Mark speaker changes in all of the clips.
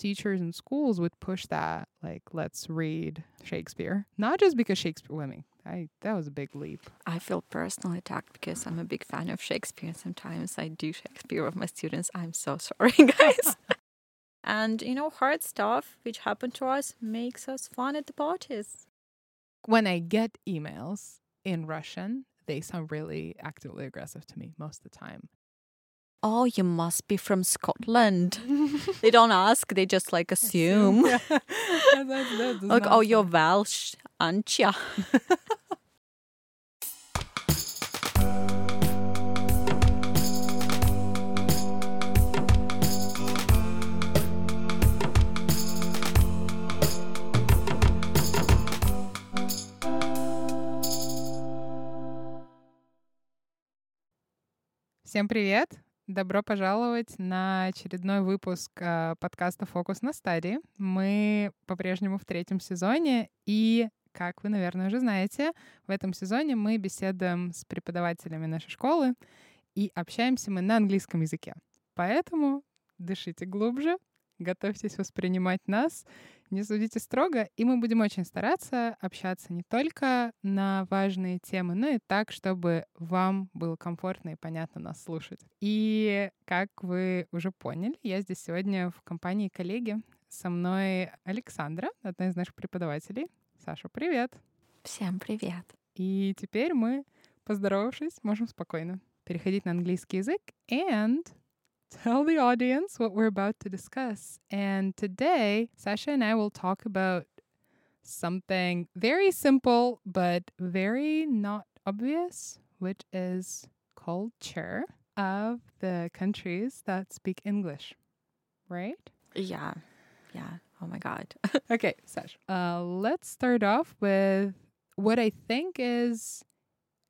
Speaker 1: teachers and schools would push that, like, let's read Shakespeare. Not just because Shakespeare, well, I mean, I, that was a big leap.
Speaker 2: I feel personally attacked because I'm a big fan of Shakespeare. Sometimes I do Shakespeare with my students. I'm so sorry, guys. and, you know, hard stuff which happened to us makes us fun at the parties.
Speaker 1: When I get emails in Russian, they sound really actively aggressive to me most of the time
Speaker 2: Oh, you must be from Scotland. they don't ask, they just like assume.
Speaker 1: Yeah. That- that- that does
Speaker 2: like,
Speaker 1: not
Speaker 2: oh, you're
Speaker 1: sound-
Speaker 2: Welsh, aren't you?
Speaker 1: Всем привет! Добро пожаловать на очередной выпуск э, подкаста «Фокус на стадии». Мы по-прежнему в третьем сезоне, и, как вы, наверное, уже знаете, в этом сезоне мы беседуем с преподавателями нашей школы, и общаемся мы на английском языке. Поэтому дышите глубже, готовьтесь воспринимать нас, не судите строго, и мы будем очень стараться общаться не только на важные темы, но и так, чтобы вам было комфортно и понятно нас слушать. И как вы уже поняли, я здесь сегодня в компании коллеги. Со мной Александра, одна из наших преподавателей. Саша, привет!
Speaker 2: Всем привет.
Speaker 1: И теперь мы, поздоровавшись, можем спокойно переходить на английский язык and tell the audience what we're about to discuss. And today, Sasha and I will talk about something very simple but very not obvious, which is culture of the countries that speak English. Right?
Speaker 2: Yeah. Yeah. Oh my God.
Speaker 1: Okay, Sash. Uh, let's start off with what I think is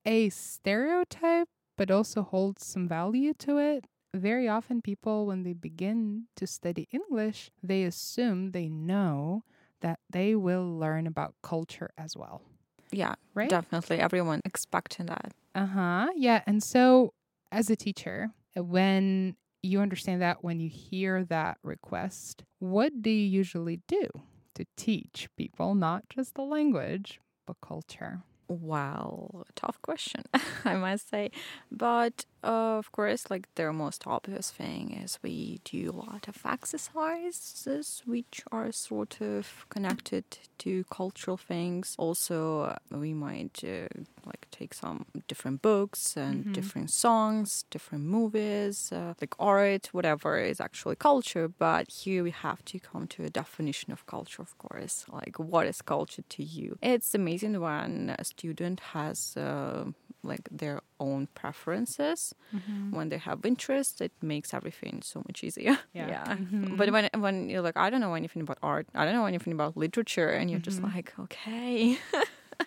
Speaker 1: a stereotype, but also holds some value to it. Very often, people, when they begin to study English, they assume they know that they will learn about culture as well,
Speaker 2: yeah.
Speaker 1: right?
Speaker 2: Definitely. Everyone expecting that.
Speaker 1: Uh huh. Yeah. And so, as a teacher, when you understand that, when you hear that request, what do you usually do to teach people not just the language, but culture?
Speaker 2: Well, tough question, I must say. But uh, of course, like the most obvious thing is we do a lot of exercises which are sort of connected to cultural things. Also, we might uh, like take some different books and
Speaker 1: Mhm.
Speaker 2: different songs, different movies, uh, like art, whatever is actually culture. But here we have to come to a definition of culture, of course. Like, what is culture to you? It's amazing when a student has uh, like their own preferences. When they have interest, it makes everything so much easier.
Speaker 1: Yeah.
Speaker 2: But when when you're like, I don't know anything about art, I don't know anything about literature, and you're just
Speaker 1: Mhm.
Speaker 2: like, okay,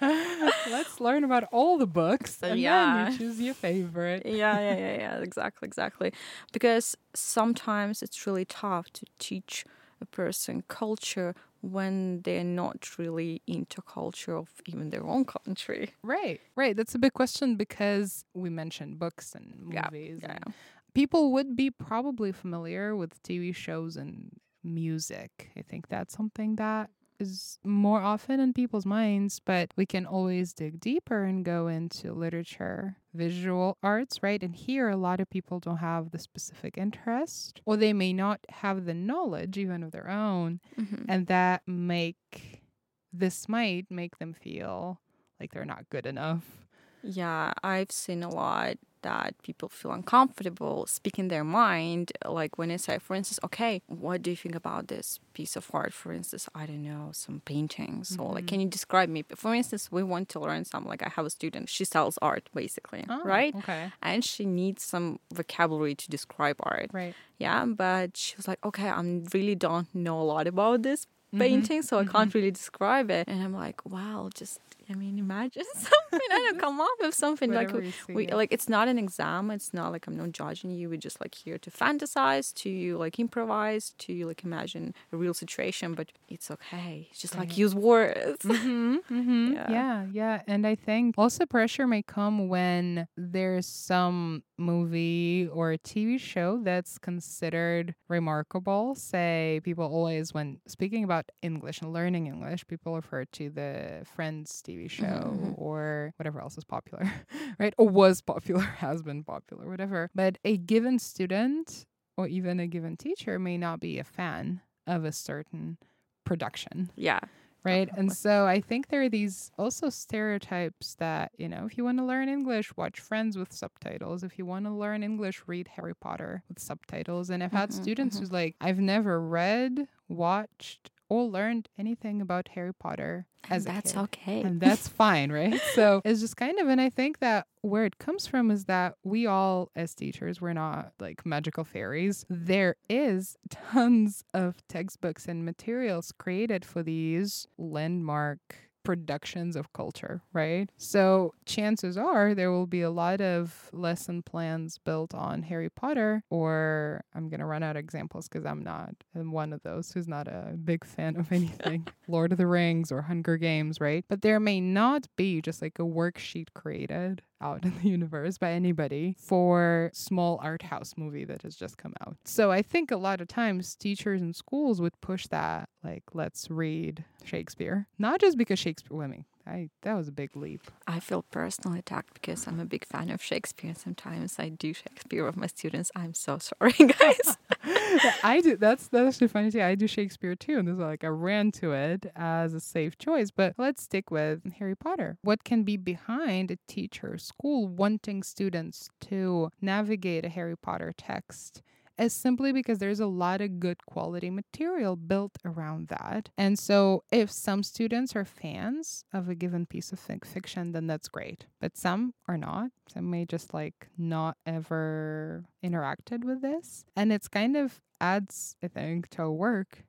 Speaker 1: Let's learn about all the books and then
Speaker 2: Yeah.
Speaker 1: you choose your favorite.
Speaker 2: yeah, yeah, yeah, yeah, exactly, exactly. Because sometimes it's really tough to teach a person culture when they're not really into culture of even their own country.
Speaker 1: Right, right. That's a big question because we mentioned books and
Speaker 2: Yeah,
Speaker 1: movies.
Speaker 2: yeah,
Speaker 1: and People would be probably familiar with TV shows and music. I think that's something that is more often in people's minds, but we can always dig deeper and go into literature, visual arts, right? And here, a lot of people don't have the specific interest, or they may not have the knowledge even of their own
Speaker 2: Mhm.
Speaker 1: and that make this might make them feel like they're not good enough.
Speaker 2: Yeah, I've seen a lot that people feel uncomfortable speaking their mind. Like when I say, for instance, okay, what do you think about this piece of art? For instance, I don't know, some paintings, or like, can you describe me? For instance, we want to learn some. Like, I have a student, she sells art basically,
Speaker 1: Oh,
Speaker 2: right?
Speaker 1: Okay.
Speaker 2: And she needs some vocabulary to describe art.
Speaker 1: Right.
Speaker 2: Yeah, but she was like, okay, I really don't know a lot about this
Speaker 1: Mhm.
Speaker 2: painting, so I can't really describe it. And I'm like, wow, just I mean, imagine something. I don't come up with something like
Speaker 1: Whatever you see,
Speaker 2: we
Speaker 1: yeah.
Speaker 2: like. It's not an exam. It's not like I'm not judging you. We're just like here to fantasize, to like improvise, to like imagine a real situation. But it's okay. It's just like use words.
Speaker 1: Mm-hmm, mm-hmm.
Speaker 2: Yeah.
Speaker 1: Yeah. yeah, And I think also pressure may come when there's some movie or TV show that's considered remarkable. Say, people always, when speaking about English and learning English, people refer to the Friends TV show
Speaker 2: mhm.
Speaker 1: or whatever else is popular, right? Or was popular, has been popular, whatever. But a given student or even a given teacher may not be a fan of a certain production
Speaker 2: yeah.
Speaker 1: right and so i think there are these also stereotypes that you know if you want to learn english watch friends with subtitles if you want to learn english read harry potter with subtitles and i've had
Speaker 2: Mhm,
Speaker 1: students
Speaker 2: mhm.
Speaker 1: who's like i've never read watched or learned anything about harry potter as
Speaker 2: And
Speaker 1: a
Speaker 2: that's
Speaker 1: kid
Speaker 2: okay.
Speaker 1: and that's fine, right? So it's just kind of, and I think that where it comes from is that we all, as teachers, we're not like magical fairies. There is tons of textbooks and materials created for these landmark productions of culture, right? So chances are there will be a lot of lesson plans built on Harry Potter, or I'm going to run out of examples because I'm not I'm one of those who's not a big fan of anything Lord of the Rings or Hunger Games, right? But there may not be just like a worksheet created out in the universe by anybody for small art house movie that has just come out. So I think a lot of times teachers and schools would push that like let's read Shakespeare. Not just because Shakespeare I mean, I that was a big leap.
Speaker 2: I feel personally attacked because I'm a big fan of Shakespeare. Sometimes I do Shakespeare with my students. I'm so sorry, guys.
Speaker 1: I do. That's that's actually funny too. I do Shakespeare too, and this is like I ran to it as a safe choice. But let's stick with Harry Potter. What can be behind a teacher, school wanting students to navigate a Harry Potter text? Is simply because there's a lot of good quality material built around that. And so, if some students are fans of a given piece of fic- fiction, then that's great. But some are not. Some may just like not ever interacted with this. And it's kind of adds, I think, to work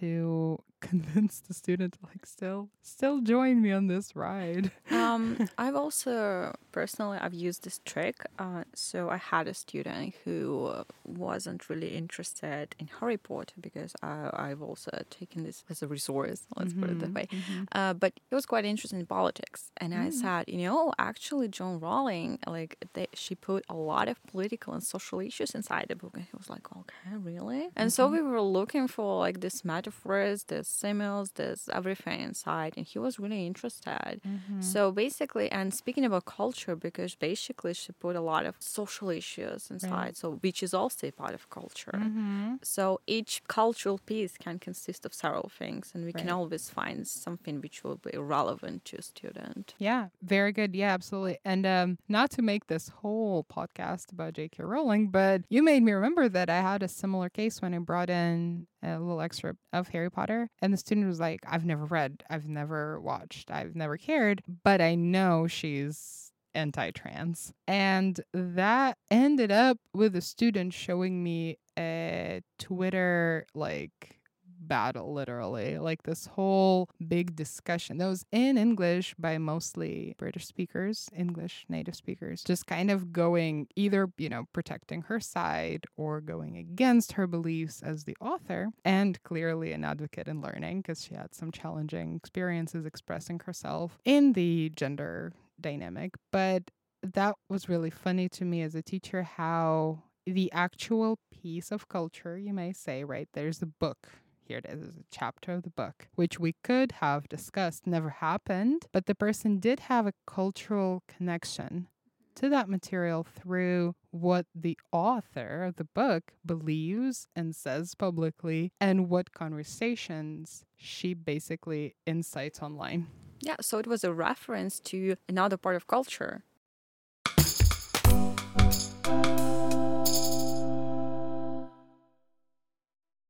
Speaker 1: to convince the student to like still still join me on this ride.
Speaker 2: um, I've also personally I've used this trick. Uh, so I had a student who wasn't really interested in Harry Potter because I, I've also taken this as a resource. Let's put it that way. Uh, but he was quite interested in politics, and I said, you know, actually, Joanne Rowling, like, they, she put a lot of political and social issues inside the book, and he was like, okay, really? And so we were looking for like these metaphors, these symbols, this everything inside, and he was really interested. So basically, and speaking about culture, because basically she put a lot of social issues inside, so which is also a part of culture.
Speaker 1: Mm-hmm.
Speaker 2: So each cultural piece can consist of several things, and we can always find something which will be relevant to a student.
Speaker 1: Yeah, very good. Yeah, absolutely. And um, not to make this whole podcast about J.K. Rowling, but you made me remember that I had a similar case when I brought in a little excerpt of Harry Potter, and the student was like, "I've never read, I've never watched, I've never cared, but I know she's." anti-trans and that ended up with a student showing me a twitter like battle literally like this whole big discussion. That was in english by mostly british speakers english native speakers just kind of going either you know protecting her side or going against her beliefs as the author and clearly an advocate in learning because she had some challenging experiences expressing herself in the gender dynamic. But that was really funny to me as a teacher how the actual piece of culture you may say right there's a book here it is, a chapter of the book, which we could have discussed, never happened, but the person did have a cultural connection to that material through what the author of the book believes and says publicly and what conversations she basically incites online.
Speaker 2: Yeah, so it was a reference to another part of culture.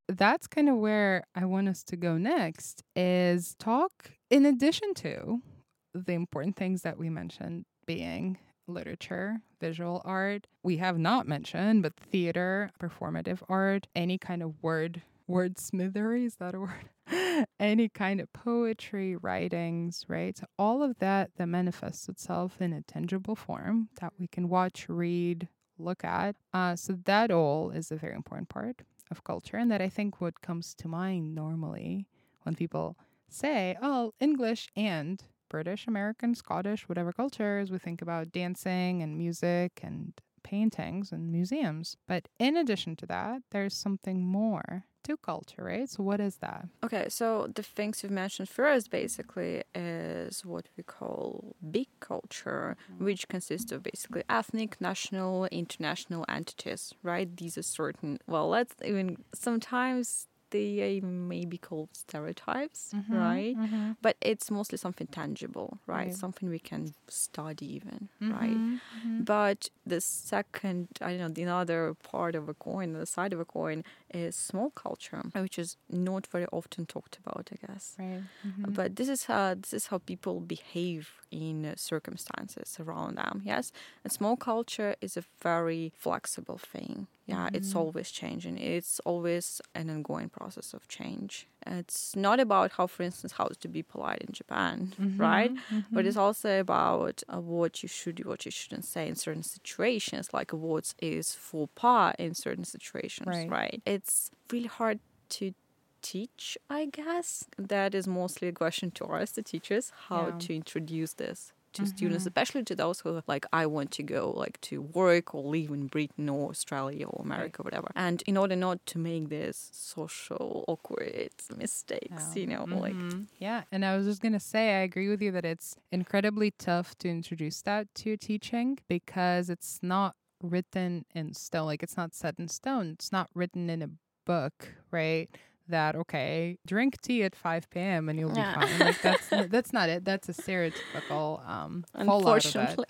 Speaker 1: That's kind of where I want us to go next is talk in addition to the important things that we mentioned being literature, visual art. We have not mentioned, but theater, performative art, any kind of word wordsmithery, is that a word? any kind of poetry, writings, right? So all of that that manifests itself in a tangible form that we can watch, read, look at. Uh, so that all is a very important part of culture, and that I think what comes to mind normally when people say, "Oh, English and British, American, Scottish, whatever cultures," we think about dancing and music and paintings and museums. But in addition to that, there's something more to culture, right? So what is that?
Speaker 2: Okay, so the things you've mentioned first basically is what we call big culture, mm-hmm. which consists of basically ethnic, national, international entities, right? These are certain, well, let's even sometimes they may be called stereotypes,
Speaker 1: Mm-hmm,
Speaker 2: right? But it's mostly something tangible, right? Something we can study, even,
Speaker 1: Mm-hmm.
Speaker 2: right? But the second, I don't know, the other part of a coin, the side of a coin, is small culture, which is not very often talked about, I guess.
Speaker 1: Right. Mm-hmm.
Speaker 2: But this is how this is how people behave in uh, circumstances around them. Yes, and small culture is a very flexible thing. Yeah, it's always changing. It's always an ongoing process of change. It's not about how, for instance, how to be polite in Japan, right? But it's also about uh, what you should, what you shouldn't say in certain situations, like what is faux pas in certain situations,
Speaker 1: Right.
Speaker 2: right? It's really hard to teach, I guess. That is mostly a question to us, the teachers, how
Speaker 1: Yeah.
Speaker 2: to introduce this to students, especially to those who like I want to go like to work or live in Britain or Australia or America, whatever. And in order not to make this social awkward mistakes,
Speaker 1: Yeah.
Speaker 2: you know, like
Speaker 1: Mhm. yeah. And I was just going to say, I agree with you that it's incredibly tough to introduce that to teaching because it's not written in stone. Like it's not set in stone. It's not written in a book, right? That okay, drink tea at five p.m. and you'll be
Speaker 2: Yeah.
Speaker 1: fine. Like that's that's not it. That's a stereotypical um fallout of it.
Speaker 2: unfortunately.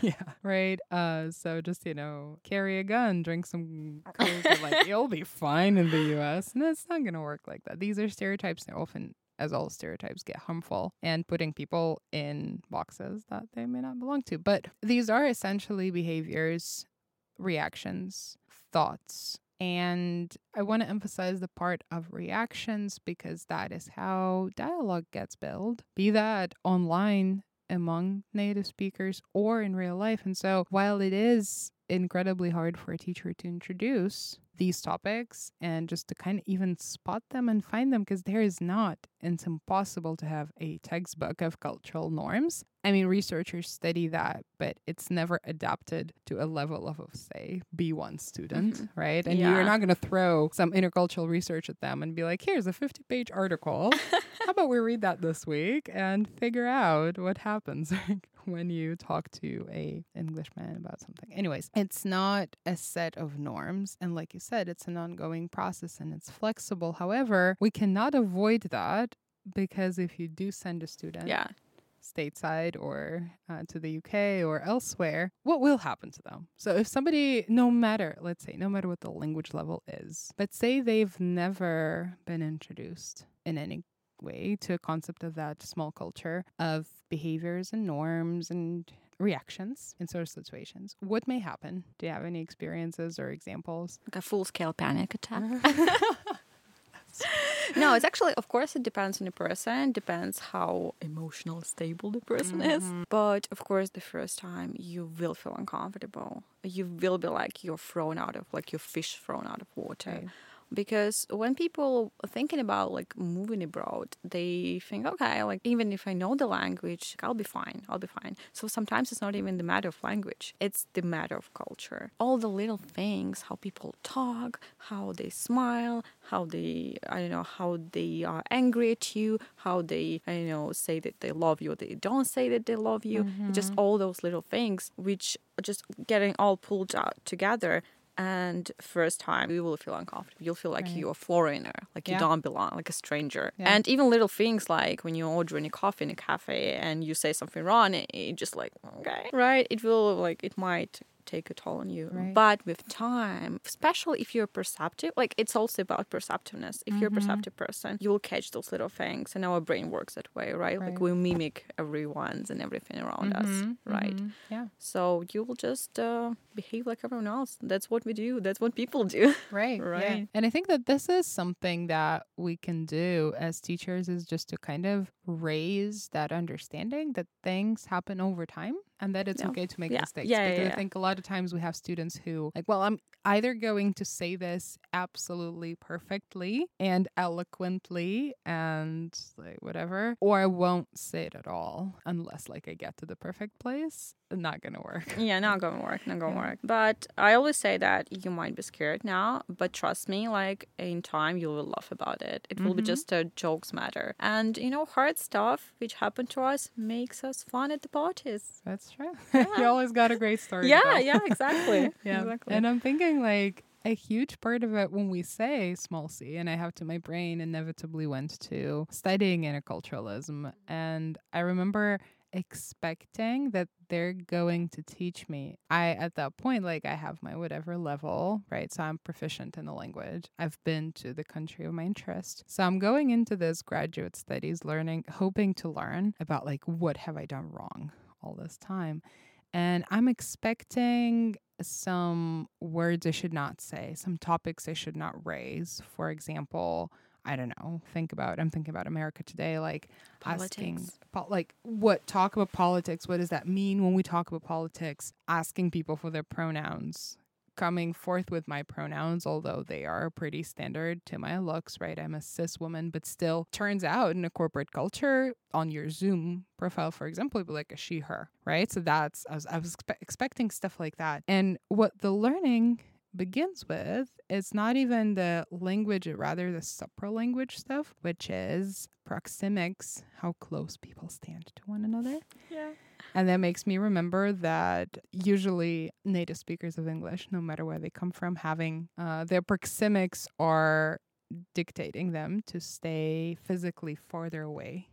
Speaker 1: yeah, right. Uh, so just you know, carry a gun, drink some coke, like you'll be fine in the U.S. And it's not gonna work like that. These are stereotypes. They're often, as all stereotypes, get harmful and putting people in boxes that they may not belong to. But these are essentially behaviors, reactions, thoughts. And I want to emphasize the part of reactions because that is how dialogue gets built, be that online among native speakers or in real life. And so, while it is incredibly hard for a teacher to introduce these topics and just to kind of even spot them and find them, because there is not, and it's impossible to have a textbook of cultural norms. I mean, researchers study that, but it's never adapted to a level of, say, B1 student, mm-hmm. right? And you're not going to throw some intercultural research at them and be like, here's a 50 page article. How about we read that this week and figure out what happens when you talk to a Englishman about something? Anyways, it's not a set of norms. And like you said, it's an ongoing process and it's flexible. However, we cannot avoid that because if you do send a student
Speaker 2: yeah.
Speaker 1: stateside or uh, to the UK or elsewhere, what will happen to them? So, if somebody, no matter, let's say, no matter what the language level is, but say they've never been introduced in any way to a concept of that small culture of behaviors and norms and reactions in sort of situations, what may happen? Do you have any experiences or examples?
Speaker 2: Like a full scale panic attack. Uh-huh. no, it's actually, of course, it depends on the person, depends how emotional stable the person is. Mm-hmm. But of course, the first time you will feel uncomfortable. You will be like you're thrown out of, like your fish thrown out of water.
Speaker 1: Right.
Speaker 2: Because when people are thinking about like moving abroad, they think, okay, like even if I know the language, I'll be fine. I'll be fine. So sometimes it's not even the matter of language, it's the matter of culture. All the little things, how people talk, how they smile, how they, I don't know, how they are angry at you, how they, I don't know, say that they love you or they don't say that they love you. Just mm-hmm. all those little things, which are just getting all pulled out together and first time you will feel uncomfortable. You'll feel like
Speaker 1: Right.
Speaker 2: you're a foreigner like you don't belong like a stranger.
Speaker 1: Yeah.
Speaker 2: and even little things like when you're ordering a coffee in a cafe and you say something wrong it, it just like okay. Right. It will like it might take a toll on you.
Speaker 1: Right.
Speaker 2: But with time, especially if you're perceptive, like it's also about perceptiveness. If you're a
Speaker 1: Mhm.
Speaker 2: perceptive person, you will catch those little things, and our brain works that way, right? Like we mimic everyone's and everything around us,
Speaker 1: Mhm,
Speaker 2: right?
Speaker 1: mhm, Yeah.
Speaker 2: So you will just uh, behave like everyone else. That's what we do. That's what people do.
Speaker 1: Right. Yeah.
Speaker 2: Right.
Speaker 1: And I think that this is something that we can do as teachers is just to kind of raise that understanding that things happen over time and that it's
Speaker 2: Yeah.
Speaker 1: okay to make
Speaker 2: Yeah.
Speaker 1: mistakes.
Speaker 2: Yeah, yeah,
Speaker 1: because I think a lot of times we have students who like, well, I'm either going to say this absolutely perfectly and eloquently and like whatever, or I won't say it at all unless like I get to the perfect place. Not gonna work.
Speaker 2: yeah, not gonna work, not gonna
Speaker 1: Yeah.
Speaker 2: work. But I always say that you might be scared now, but trust me, like in time you will laugh about it. It will be
Speaker 1: Mhm.
Speaker 2: just a jokes matter. And you know, hard stuff which happened to us makes us fun at the parties.
Speaker 1: That's true.
Speaker 2: Yeah.
Speaker 1: you always got a great story.
Speaker 2: Yeah, yeah, exactly.
Speaker 1: yeah.
Speaker 2: Exactly.
Speaker 1: And I'm thinking like a huge part of it when we say small c, and I have to, my brain inevitably went to studying interculturalism. And I remember expecting that they're going to teach me. I, at that point, like I have my whatever level, right? So I'm proficient in the language. I've been to the country of my interest. So I'm going into this graduate studies learning, hoping to learn about like what have I done wrong all this time. And I'm expecting some words I should not say, some topics I should not raise. For example, I don't know, think about, I'm thinking about America today, like asking,
Speaker 2: Politics.
Speaker 1: po- like, what, talk about politics. What does that mean when we talk about politics? Asking people for their pronouns. Coming forth with my pronouns, although they are pretty standard to my looks, right? I'm a cis woman, but still turns out in a corporate culture, on your Zoom profile, for example, it'd be like a she, her, right? So that's, I was, I was expe- expecting stuff like that. And what the learning begins with is not even the language, rather the supra language stuff, which is proxemics, how close people stand to one another.
Speaker 2: Yeah.
Speaker 1: And that makes me remember that usually native speakers of English, no matter where they come from, having uh, their proxemics are dictating them to stay physically farther away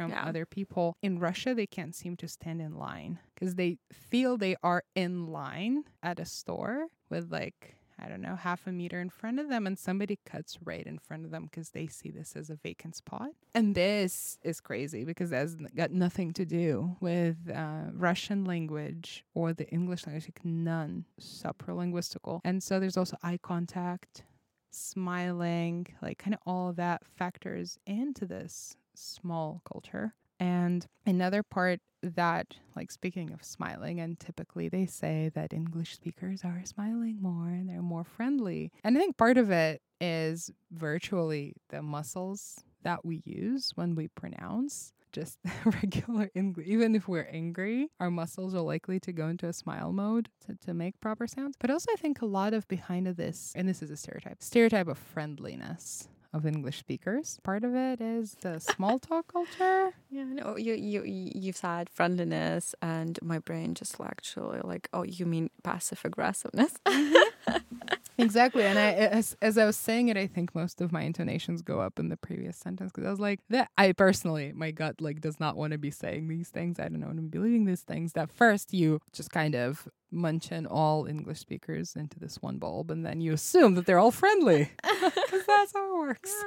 Speaker 1: from
Speaker 2: Yeah.
Speaker 1: other people. In Russia, they can't seem to stand in line because they feel they are in line at a store with like, I don't know, half a meter in front of them, and somebody cuts right in front of them because they see this as a vacant spot. And this is crazy because that's got nothing to do with uh, Russian language or the English language, like none, supralinguistical. And so there's also eye contact, smiling, like kind of all of that factors into this small culture. And another part that, like speaking of smiling, and typically they say that English speakers are smiling more and they're more friendly. And I think part of it is virtually the muscles that we use when we pronounce just regular English. Even if we're angry, our muscles are likely to go into a smile mode to, to make proper sounds. But also, I think a lot of behind of this, and this is a stereotype, stereotype of friendliness of English speakers. Part of it is the small talk culture.
Speaker 2: Yeah, no, you you you said friendliness, and my brain just actually like, oh, you mean passive aggressiveness? Mm-hmm.
Speaker 1: Exactly. And I, as, as I was saying it, I think most of my intonations go up in the previous sentence because I was like, that I personally, my gut like does not want to be saying these things. I don't want to be believing these things. That first you just kind of munch in all English speakers into this one bulb and then you assume that they're all friendly. 'Cause that's how it works.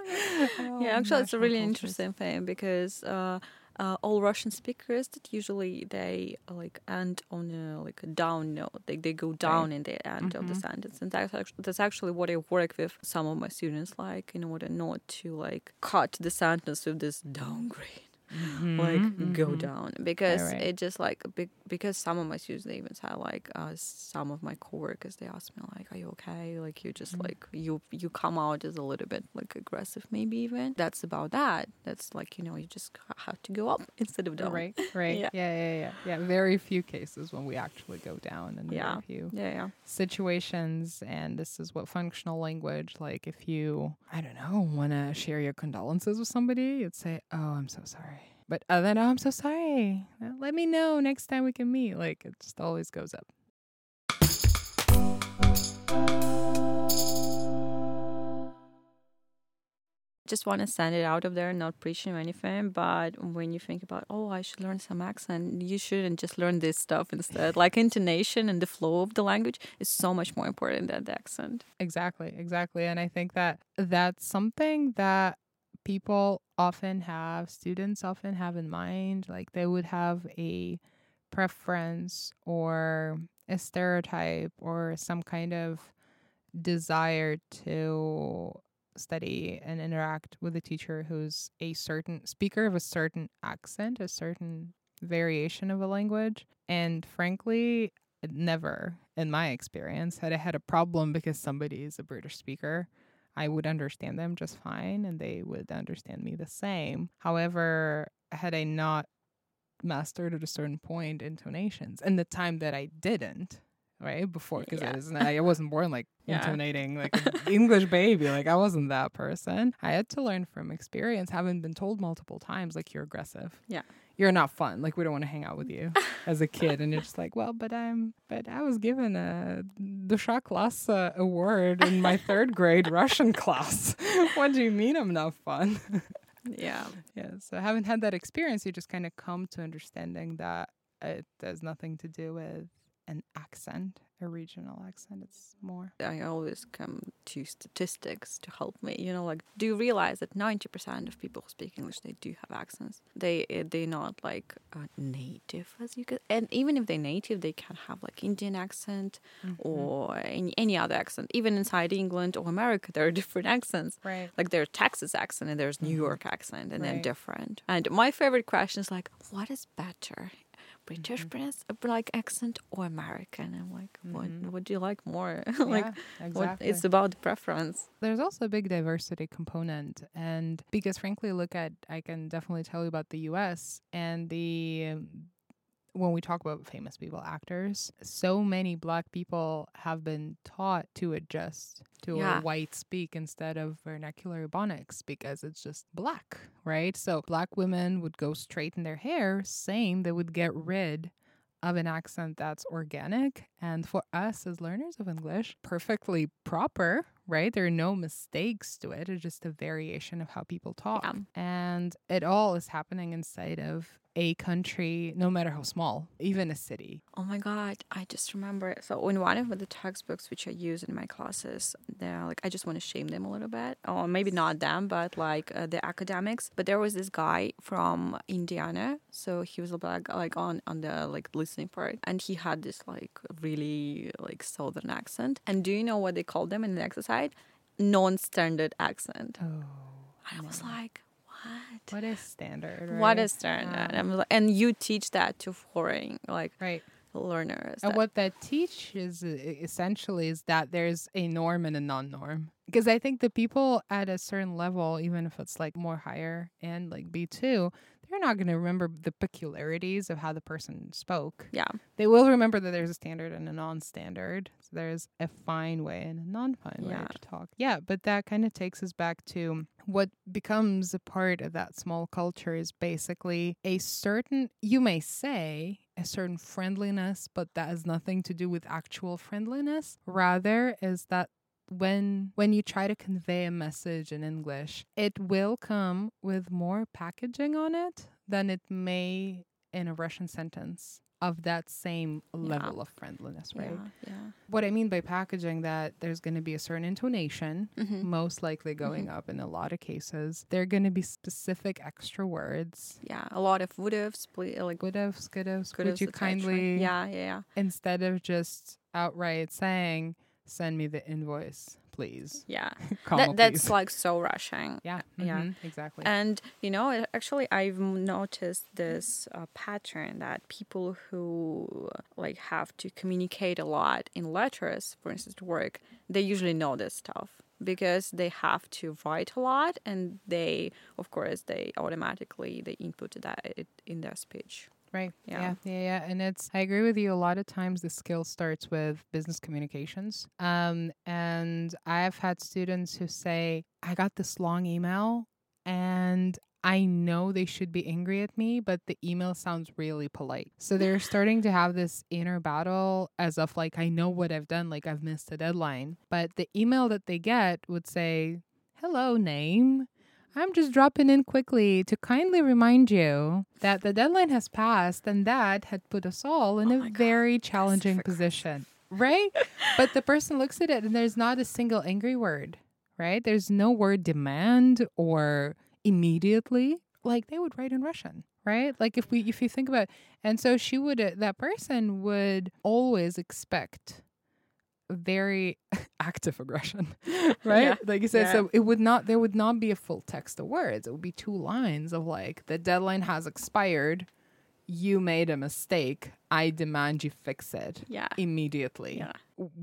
Speaker 2: Yeah, actually, it's a really interesting thing because uh, uh, all Russian speakers that usually they uh, like end on a like a down note. They they go down in the end of the
Speaker 1: Mhm.
Speaker 2: sentence, and that's actually, that's actually what I work with some of my students, like in order not to like cut the sentence with this downgrade. Like
Speaker 1: Mhm,
Speaker 2: go
Speaker 1: mhm.
Speaker 2: down because
Speaker 1: right.
Speaker 2: it just like be- because some of my students they even say like uh, some of my coworkers they ask me like are you okay like you just
Speaker 1: Mm.
Speaker 2: like you you come out as a little bit like aggressive maybe even that's about that that's like you know you just have to go up instead of down
Speaker 1: Right, right.
Speaker 2: Yeah.
Speaker 1: Yeah. yeah, yeah, yeah, Very few cases when we actually go down, and
Speaker 2: Yeah.
Speaker 1: few
Speaker 2: yeah yeah
Speaker 1: situations. And this is what functional language, like if you, I don't know, want to share your condolences with somebody, you'd say, "Oh, I'm so sorry." But other than, "Oh, I'm so sorry," let me know next time we can meet. Like it just always goes up.
Speaker 2: just want to send it out of there, not preaching or anything. But when you think about, oh, I should learn some accent, you shouldn't just learn this stuff instead. like intonation and the flow of the language is so much more important than the accent.
Speaker 1: Exactly, exactly. And I think that that's something that people often have, students often have in mind. Like they would have a preference or a stereotype or some kind of desire to study and interact with a teacher who's a certain speaker of a certain accent, a certain variation of a language. And frankly, never in my experience had I had a problem because somebody is a British speaker. I would understand them just fine and they would understand me the same. However, had I not mastered at a certain point intonations and the time that I didn't, right before because yeah. I was I wasn't born like yeah. intonating like an English baby like I wasn't that person I had to learn from experience having been told multiple times like you're aggressive
Speaker 2: yeah
Speaker 1: you're not fun. Like we don't want to hang out with you as a kid. And you're just like well but I'm but I was given a Dusha class uh, award in my third grade Russian class. What do you mean I'm not fun?
Speaker 2: Yeah.
Speaker 1: Yeah so having had that experience you just kind of come to understanding that it has nothing to do with an accent, a regional accent. It's more.
Speaker 2: I always come to statistics to help me. You know, like, do you realize that ninety percent of people who speak English they do have accents? They eh, they're not like uh, native as you could, and even if they're native, they can have like Indian accent mm-hmm. or any, any other accent. Even inside England or America, there are different accents.
Speaker 1: Right.
Speaker 2: Like there's Texas accent and there's New mm-hmm. York accent, and right. then different. And my favorite question is like, what is better? British mm-hmm. Prince, like accent or American. I'm like, what mm-hmm. what do you like more? like,
Speaker 1: yeah, exactly.
Speaker 2: what, it's about preference.
Speaker 1: There's also a big diversity component, and because frankly, look at I can definitely tell you about the U.S. and the when we talk about famous people, actors, so many black people have been taught to adjust to yeah. a white speak instead of vernacular ebonics because it's just black, right? So black women would go straighten their hair, same, they would get rid of an accent that's organic and for us as learners of English, perfectly proper, right? There are no mistakes to it. It's just a variation of how people talk. Yeah. And it all is happening inside of a country, no matter how small, even a city.
Speaker 2: Oh my God, I just remember. So in one of the textbooks which I use in my classes, they're like, I just want to shame them a little bit. Or maybe not them, but like uh, the academics. But there was this guy from Indiana. So he was like, like on, on the like listening part. And he had this like really like southern accent. And do you know what they called them in the exercise? Non-standard accent.
Speaker 1: Oh.
Speaker 2: I was like, what?
Speaker 1: What is standard? Right?
Speaker 2: What is standard? Um, yeah. Like, and you teach that to foreign like
Speaker 1: right
Speaker 2: learners.
Speaker 1: And what that teaches essentially is that there's a norm and a non-norm. Because I think the people at a certain level, even if it's like more higher and like B two, they're not going to remember the peculiarities of how the person spoke.
Speaker 2: Yeah.
Speaker 1: They will remember that there's a standard and a non standard. So there's a fine way and a non fine yeah. way to talk. Yeah. But that kind of takes us back to what becomes a part of that small culture is basically a certain, you may say, a certain friendliness, but that has nothing to do with actual friendliness. Rather, is that when when you try to convey a message in English, it will come with more packaging on it than it may in a Russian sentence of that same level yeah. of friendliness, right?
Speaker 2: Yeah, yeah,
Speaker 1: What I mean by packaging that there's going to be a certain intonation, mm-hmm. most likely going mm-hmm. up in a lot of cases. There are going to be specific extra words.
Speaker 2: Yeah, a lot of would'ves, like
Speaker 1: would'ves, could'ves. Would you kindly?
Speaker 2: Yeah, yeah, yeah.
Speaker 1: Instead of just outright saying send me the invoice please.
Speaker 2: Yeah. That, that's like so Russian.
Speaker 1: Yeah. Mm-hmm, yeah. Exactly.
Speaker 2: And you know actually i've noticed this uh, pattern that people who like have to communicate a lot in letters for instance to work they usually know this stuff because they have to write a lot and they of course they automatically they input that in their speech
Speaker 1: Right. Yeah. yeah. Yeah. Yeah. And it's, I agree with you. A lot of times the skill starts with business communications. Um, and I've had students who say, I got this long email and I know they should be angry at me, but the email sounds really polite. So they're starting to have this inner battle as of like, I know what I've done, like I've missed a deadline. But the email that they get would say, Hello, name. I'm just dropping in quickly to kindly remind you that the deadline has passed and that had put us all in
Speaker 2: Oh
Speaker 1: a
Speaker 2: God,
Speaker 1: very challenging position, right? but the person looks at it and there's not a single angry word, right? There's no word demand or immediately like they would write in Russian, right? Like if we if you think about and so she would uh, that person would always expect very active aggression, right?
Speaker 2: Yeah.
Speaker 1: Like you said,
Speaker 2: Yeah.
Speaker 1: so it would not there would not be a full text of words. It would be two lines of like the deadline has expired. You made a mistake. I demand you fix it
Speaker 2: Yeah.
Speaker 1: immediately.
Speaker 2: Yeah.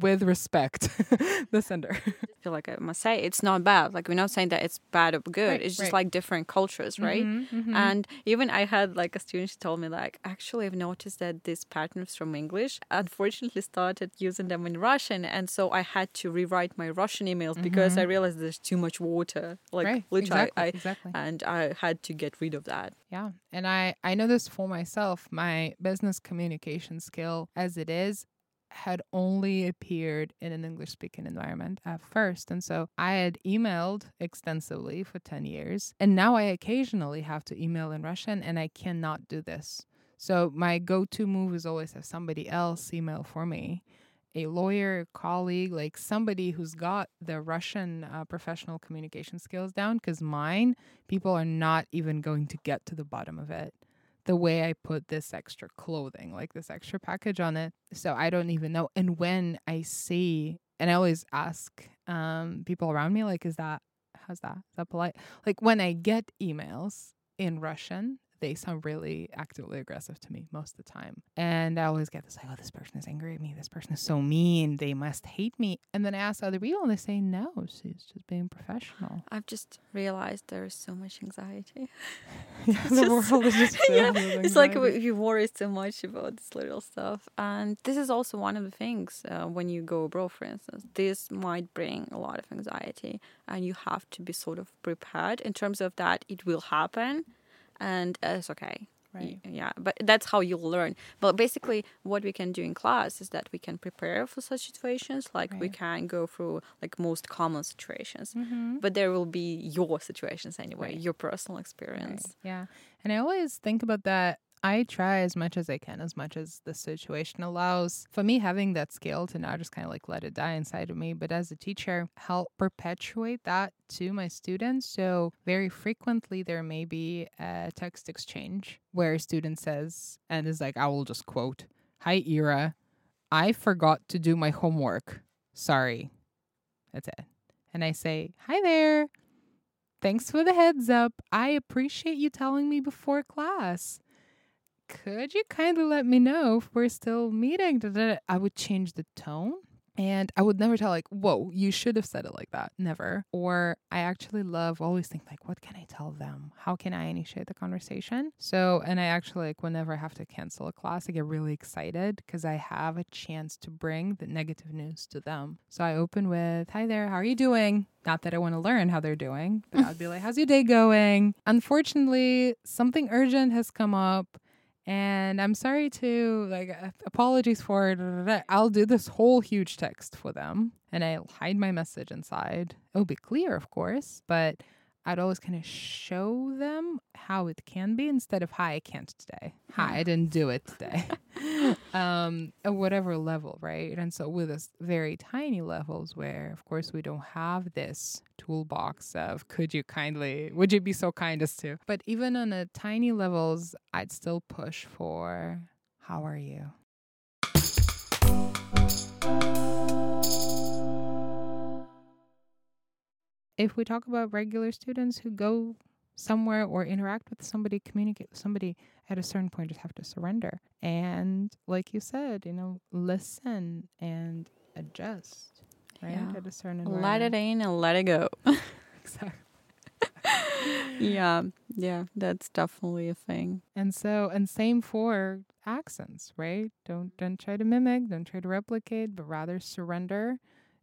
Speaker 1: With respect, the sender.
Speaker 2: I feel like I must say it's not bad. Like we're not saying that it's bad or good.
Speaker 1: Right,
Speaker 2: it's just
Speaker 1: right.
Speaker 2: like different cultures, right?
Speaker 1: Mhm, mhm.
Speaker 2: And even I had like a student who told me like, actually I've noticed that these patterns from English unfortunately started using them in Russian and so I had to rewrite my Russian emails because I realized there's too much water. Like
Speaker 1: Mm-hmm. right.
Speaker 2: literally
Speaker 1: exactly.
Speaker 2: I
Speaker 1: exactly.
Speaker 2: and I had to get rid of that.
Speaker 1: Yeah. And I I know this for myself. My business communication skill as it is had only appeared in an English speaking environment at first. And so I had emailed extensively for 10 years. And now I occasionally have to email in Russian and I cannot do this. So my go to move is always have somebody else email for me. A lawyer, a colleague, like somebody who's got the Russian uh, professional communication skills down, because mine, people are not even going to get to the bottom of it the way I put this extra clothing, like this extra package on it. So I don't even know. And when I see, and I always ask um, people around me, like, is that, how's that? Is that polite? Like when I get emails in Russian, they sound really actively aggressive to me most of the time. And I always get this like, oh, this person is angry at me. This person is so mean. They must hate me. And then I ask other people and they say, no, she's just being professional.
Speaker 2: I've just realized there is so much anxiety.
Speaker 1: yeah, the
Speaker 2: just-
Speaker 1: world is just
Speaker 2: yeah, it's like you worry so much about this little stuff and this is also one of the things uh, when you go abroad for instance this might bring a lot of anxiety and you have to be sort of prepared in terms of that it will happen and uh, it's okay
Speaker 1: Right.
Speaker 2: Yeah but that's how you'll learn but basically what we can do in class is that we can prepare for such situations like we can go through like most common situations
Speaker 1: Mm-hmm.
Speaker 2: but there will be your situations anyway
Speaker 1: Right.
Speaker 2: your personal experience
Speaker 1: Yeah. And I always think about that. I try as much as I can, as much as the situation allows. For me, having that skill to not just kind of like let it die inside of me, but as a teacher, help perpetuate that to my students. So, very frequently, there may be a text exchange where a student says, and is like, I will just quote, Hi, Ira, I forgot to do my homework. Sorry. That's it. And I say, Hi there. Thanks for the heads up. I appreciate you telling me before class. Could you kindly let me know if we're still meeting? I would change the tone and I would never tell, like, whoa, you should have said it like that. Never. Or I actually love always think, like, what can I tell them? How can I initiate the conversation? So, and I actually, like, whenever I have to cancel a class, I get really excited because I have a chance to bring the negative news to them. So I open with, Hi there, how are you doing? Not that I want to learn how they're doing, but I'd be like, How's your day going? Unfortunately, something urgent has come up. And I'm sorry to like uh, apologies for. I'll do this whole huge text for them and I'll hide my message inside. It'll be clear, of course, but I'd always kind of show them how it can be instead of hi, I can't today. Hi, I didn't do it today. um, at whatever level, right? And so with us very tiny levels where of course we don't have this toolbox of could you kindly would you be so kind as to but even on a tiny levels i'd still push for how are you if we talk about regular students who go somewhere or interact with somebody communicate with somebody at a certain point just have to surrender. And like you said you know listen and adjust right
Speaker 2: Yeah.
Speaker 1: at a certain
Speaker 2: let it in and let it go.
Speaker 1: Exactly.
Speaker 2: Yeah. Yeah that's definitely a thing.
Speaker 1: And so, and same for accents, right? Don't don't try to mimic, don't try to replicate, but rather surrender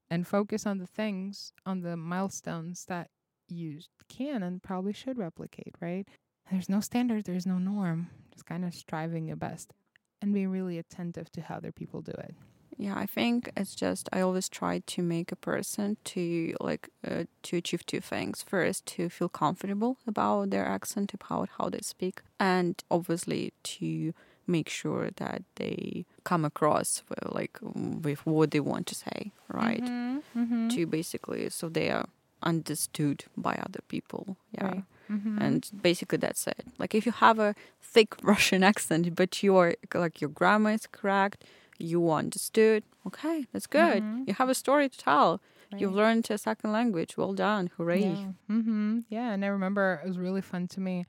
Speaker 1: and focus on the things, on the milestones that you can and probably should replicate, right? There's no standard, there's no norm. Just kind of striving your best and being really attentive to how other people do it.
Speaker 2: Yeah, I think it's just I always try to make a person to like uh, to achieve two things. First, to feel comfortable about their accent, about how they speak, and obviously to make sure that they come across with, like with what they want to say, right?
Speaker 1: Mhm, mhm.
Speaker 2: To basically so they are understood by other people. Yeah.
Speaker 1: Right. Mhm.
Speaker 2: And basically that's it. Like if you have a thick Russian accent, but your like your grammar is correct, you understood. Okay, that's good.
Speaker 1: Mhm.
Speaker 2: You have a story to tell. You've learned a second language. Well done. Hooray.
Speaker 1: Yeah. hmm Yeah. And I remember it was really fun to me.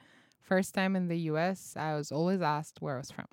Speaker 1: First time in the US, I was always asked where I was from.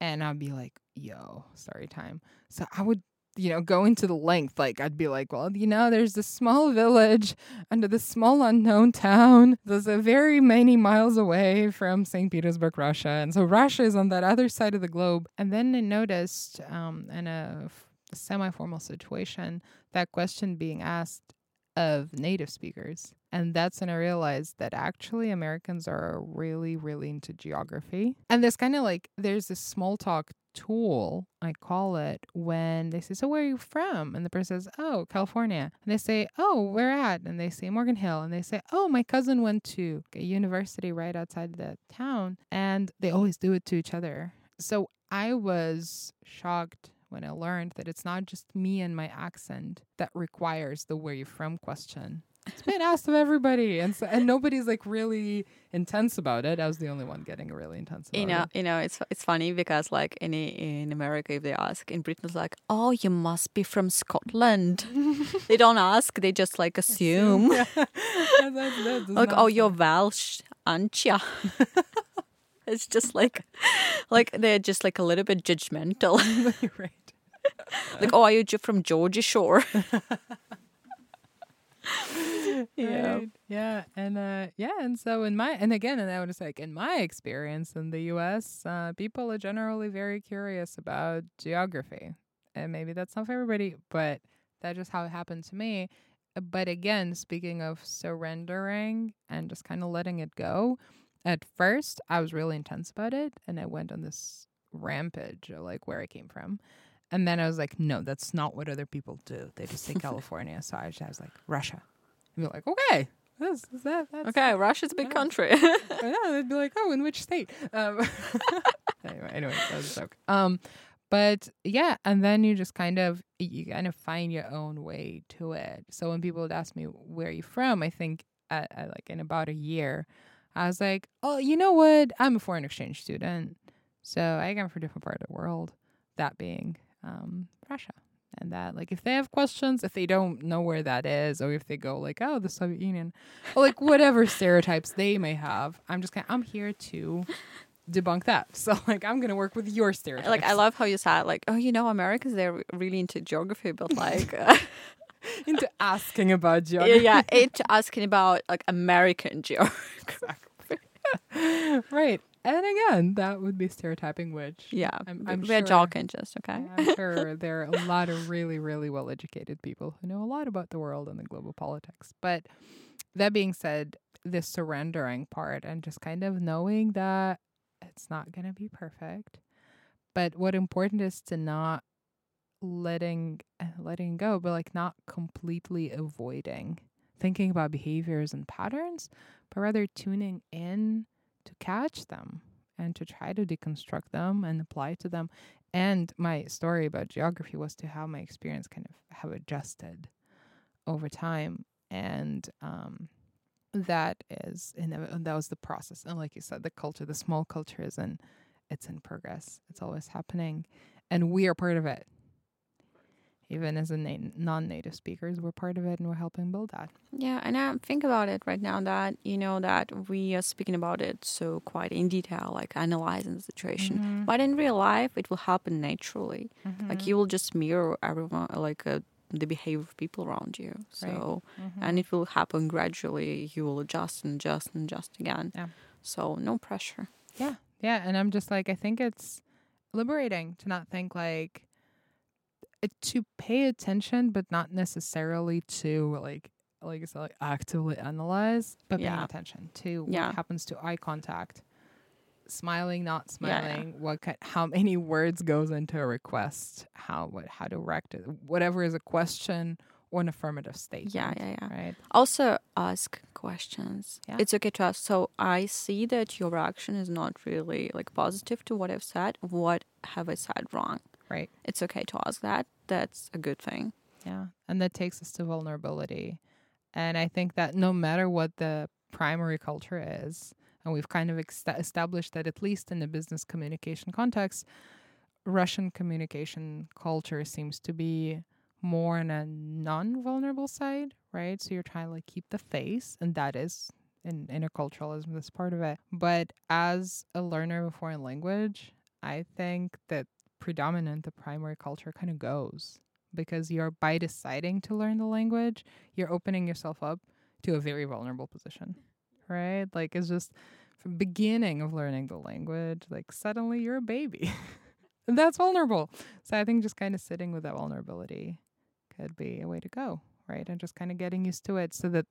Speaker 1: And I'd be like, yo, story time. So I would, you know, go into the length. Like, I'd be like, well, you know, there's this small village under this small unknown town. There's a very many miles away from St. Petersburg, Russia. And so Russia is on that other side of the globe. And then I noticed um, in a semi formal situation that question being asked of native speakers. And that's when I realized that actually Americans are really, really into geography. And there's kind of like, there's this small talk tool, I call it, when they say, So where are you from? And the person says, Oh, California. And they say, Oh, where at? And they say, Morgan Hill. And they say, Oh, my cousin went to a university right outside the town. And they always do it to each other. So I was shocked when I learned that it's not just me and my accent that requires the where you from question. It's been asked of everybody, and so, and nobody's like really intense about it. I was the only one getting a really intense about
Speaker 2: You know,
Speaker 1: it.
Speaker 2: you know, it's it's funny because like in in America, if they ask in Britain, it's like, oh, you must be from Scotland. they don't ask; they just like assume.
Speaker 1: Yeah. That- that-
Speaker 2: like, oh, you're Welsh, aren't ya? it's just like, like they're just like a little bit judgmental.
Speaker 1: Right.
Speaker 2: like, oh, are you from Jersey Shore? Yeah.
Speaker 1: Right. Yeah. And uh yeah, and so in my and again, and I would was like in my experience in the US, uh people are generally very curious about geography. And maybe that's not for everybody, but that's just how it happened to me. But again, speaking of surrendering and just kind of letting it go, at first I was really intense about it and I went on this rampage of like where I came from. And then I was like, no, that's not what other people do. They just say California. So I, just, I was like, Russia. And be like, okay, this is that. That's,
Speaker 2: Okay, Russia's a big
Speaker 1: Yeah.
Speaker 2: country.
Speaker 1: yeah, they'd be like, oh, in which state? Um, anyway, anyway, that was a joke. Um, but yeah, and then you just kind of you kind of find your own way to it. So when people would ask me where are you from, I think at, at like in about a year, I was like, oh, you know what? I'm a foreign exchange student, so I come from a different part of the world. That being um, Russia. And that, like, if they have questions, if they don't know where that is, or if they go like, "Oh, the Soviet Union," or like whatever stereotypes they may have, I'm just kind. I'm here to debunk that. So, like, I'm gonna work with your stereotypes.
Speaker 2: like, I love how you said, like, oh, you know, Americans they're really into geography, but like, uh,
Speaker 1: into asking about
Speaker 2: yeah,
Speaker 1: geography.
Speaker 2: yeah, it's asking about like American geography.
Speaker 1: right. And again, that would be stereotyping, which
Speaker 2: Yeah,
Speaker 1: I'm- I'm
Speaker 2: we're
Speaker 1: sure-
Speaker 2: joking, just okay.
Speaker 1: I'm sure there are a lot of really, really well educated people who know a lot about the world and the global politics. But that being said, this surrendering part and just kind of knowing that it's not going to be perfect. But what important is to not letting uh, letting go, but like not completely avoiding thinking about behaviors and patterns, but rather tuning in to catch them and to try to deconstruct them and apply to them. And my story about geography was to how my experience kind of have adjusted over time. And um, that is, and that was the process. And like you said, the culture, the small culture is in, it's in progress. It's always happening. And we are part of it. Even as a na- non-native speakers, we're part of it and we're helping build that.
Speaker 2: Yeah, and I think about it right now that you know that we are speaking about it so quite in detail, like analyzing the situation.
Speaker 1: Mhm.
Speaker 2: But in real life, it will happen naturally.
Speaker 1: Mm-hmm.
Speaker 2: Like you will just mirror everyone, like uh, the behavior of people around you. So,
Speaker 1: Mm-hmm.
Speaker 2: and it will happen gradually. You will adjust and adjust and adjust again.
Speaker 1: Yeah.
Speaker 2: So no pressure.
Speaker 1: Yeah. Yeah. And I'm just like, I think it's liberating to not think like, to pay attention, but not necessarily to like, like I said, like actively analyze, but paying attention to
Speaker 2: Yeah.
Speaker 1: what happens to eye contact, smiling, not
Speaker 2: Yeah, yeah.
Speaker 1: smiling, what ki- how many words goes into a request, how what how to direct it, whatever is a question or an affirmative statement.
Speaker 2: Yeah, yeah, yeah.
Speaker 1: Right.
Speaker 2: Also, ask questions.
Speaker 1: Yeah.
Speaker 2: It's okay to ask. So I see that your reaction is not really like positive to what I've said. What have I said wrong?
Speaker 1: Right.
Speaker 2: It's okay to ask that. That's a good thing.
Speaker 1: Yeah. And that takes us to vulnerability. And I think that no matter what the primary culture is, and we've kind of ex- established that at least in the business communication context, Russian communication culture seems to be more on a non-vulnerable side, right? So you're trying to like keep the face, and that is in interculturalism that's part of it. But as a learner of a foreign language, I think that predominant the primary culture kind of goes because you're by deciding to learn the language, you're opening yourself up to a very vulnerable position, right? Like it's just from beginning of learning the language, like suddenly you're a baby. that's vulnerable. So I think just kind of sitting with that vulnerability could be a way to go, right? And just kind of getting used to it so that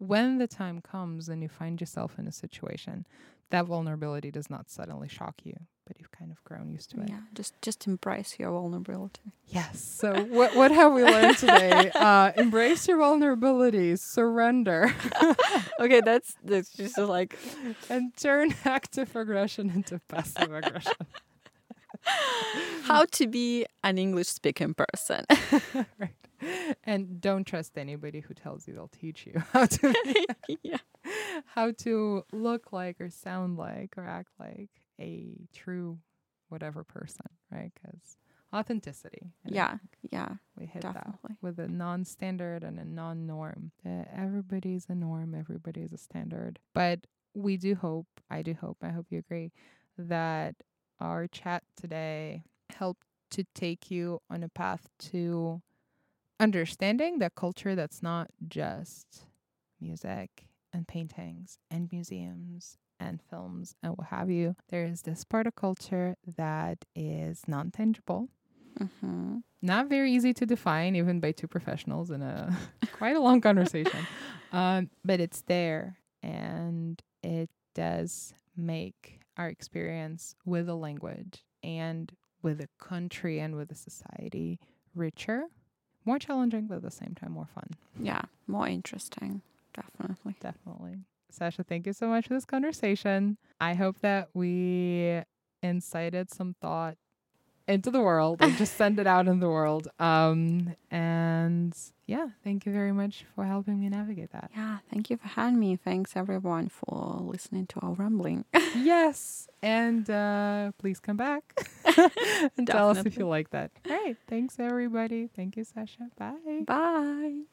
Speaker 1: when the time comes and you find yourself in a situation, that vulnerability does not suddenly shock you, but you've kind of grown used to it.
Speaker 2: Yeah, just just embrace your vulnerability.
Speaker 1: Yes. So what what have we learned today? Uh, embrace your vulnerabilities, surrender,
Speaker 2: okay, that's that's just like
Speaker 1: and turn active aggression into passive aggression.
Speaker 2: how to be an English speaking person.
Speaker 1: right. And don't trust anybody who tells you they'll teach you how to
Speaker 2: yeah.
Speaker 1: how to look like or sound like or act like a true whatever person, right? Because authenticity.
Speaker 2: Yeah. Yeah.
Speaker 1: we hit that with a non-standard and a non-norm. Uh, everybody's a norm, everybody's a standard. But we do hope, I do hope, I hope you agree, that our chat today helped to take you on a path to understanding that culture that's not just music and paintings and museums and films and what have you. There is this part of culture that is non tangible
Speaker 2: Mm-hmm.
Speaker 1: not very easy to define even by two professionals in a quite a long conversation um, but it's there and it does make our experience with a language and with a country and with a society richer more challenging but at the same time more fun
Speaker 2: Yeah. More interesting. Definitely.
Speaker 1: definitely sasha thank you so much for this conversation i hope that we incited some thought into the world and just send it out in the world um and yeah thank you very much for helping me navigate that
Speaker 2: Yeah. Thank you for having me. Thanks everyone for listening to our rambling.
Speaker 1: yes and uh please come back and tell us if you like that all right thanks everybody thank you sasha bye
Speaker 2: Bye.